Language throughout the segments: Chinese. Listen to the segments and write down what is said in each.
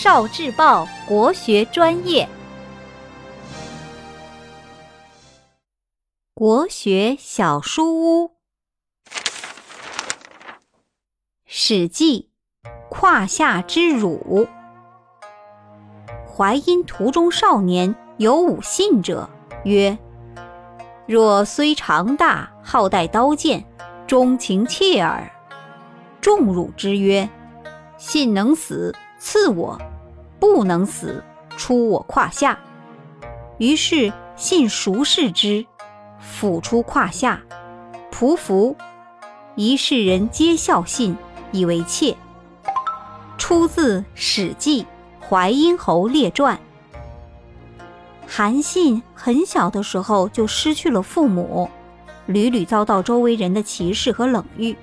少智报国学专业，国学小书屋，《史记》胯下之辱。淮阴途中少年有五信者，曰：“若虽长大，好带刀剑，钟情切耳。”众辱之曰：“信能死。”赐我，不能死，出我胯下。于是信熟视之，俯出胯下，匍匐。一世人皆笑信，以为妾。出自《史记·淮阴侯列传》。韩信很小的时候就失去了父母，屡屡遭到周围人的歧视和冷遇。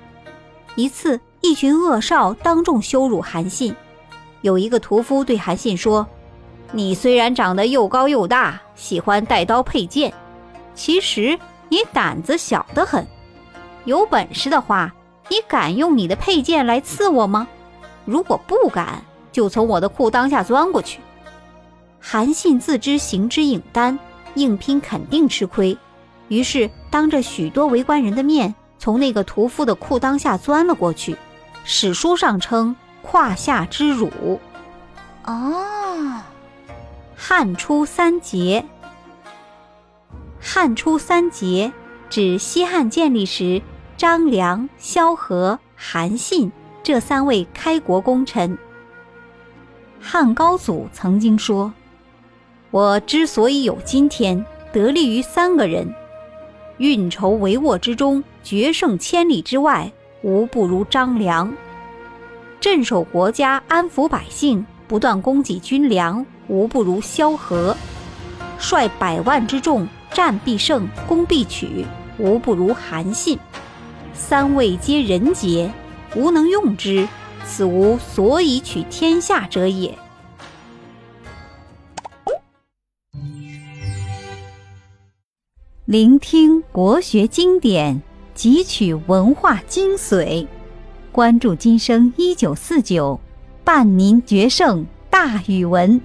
一次，一群恶少当众羞辱韩信。有一个屠夫对韩信说：“你虽然长得又高又大，喜欢带刀佩剑，其实你胆子小得很。有本事的话，你敢用你的佩剑来刺我吗？如果不敢，就从我的裤裆下钻过去。”韩信自知行之影单，硬拼肯定吃亏，于是当着许多围观人的面，从那个屠夫的裤裆下钻了过去。史书上称。胯下之辱，哦。汉初三杰，汉初三杰指西汉建立时张良、萧何、韩信这三位开国功臣。汉高祖曾经说：“我之所以有今天，得力于三个人。运筹帷幄之中，决胜千里之外，无不如张良。”镇守国家、安抚百姓、不断供给军粮，无不如萧何；率百万之众，战必胜、攻必取，无不如韩信。三位皆人杰，吾能用之，此无所以取天下者也。聆听国学经典，汲取文化精髓。关注今生一九四九，伴您决胜大语文。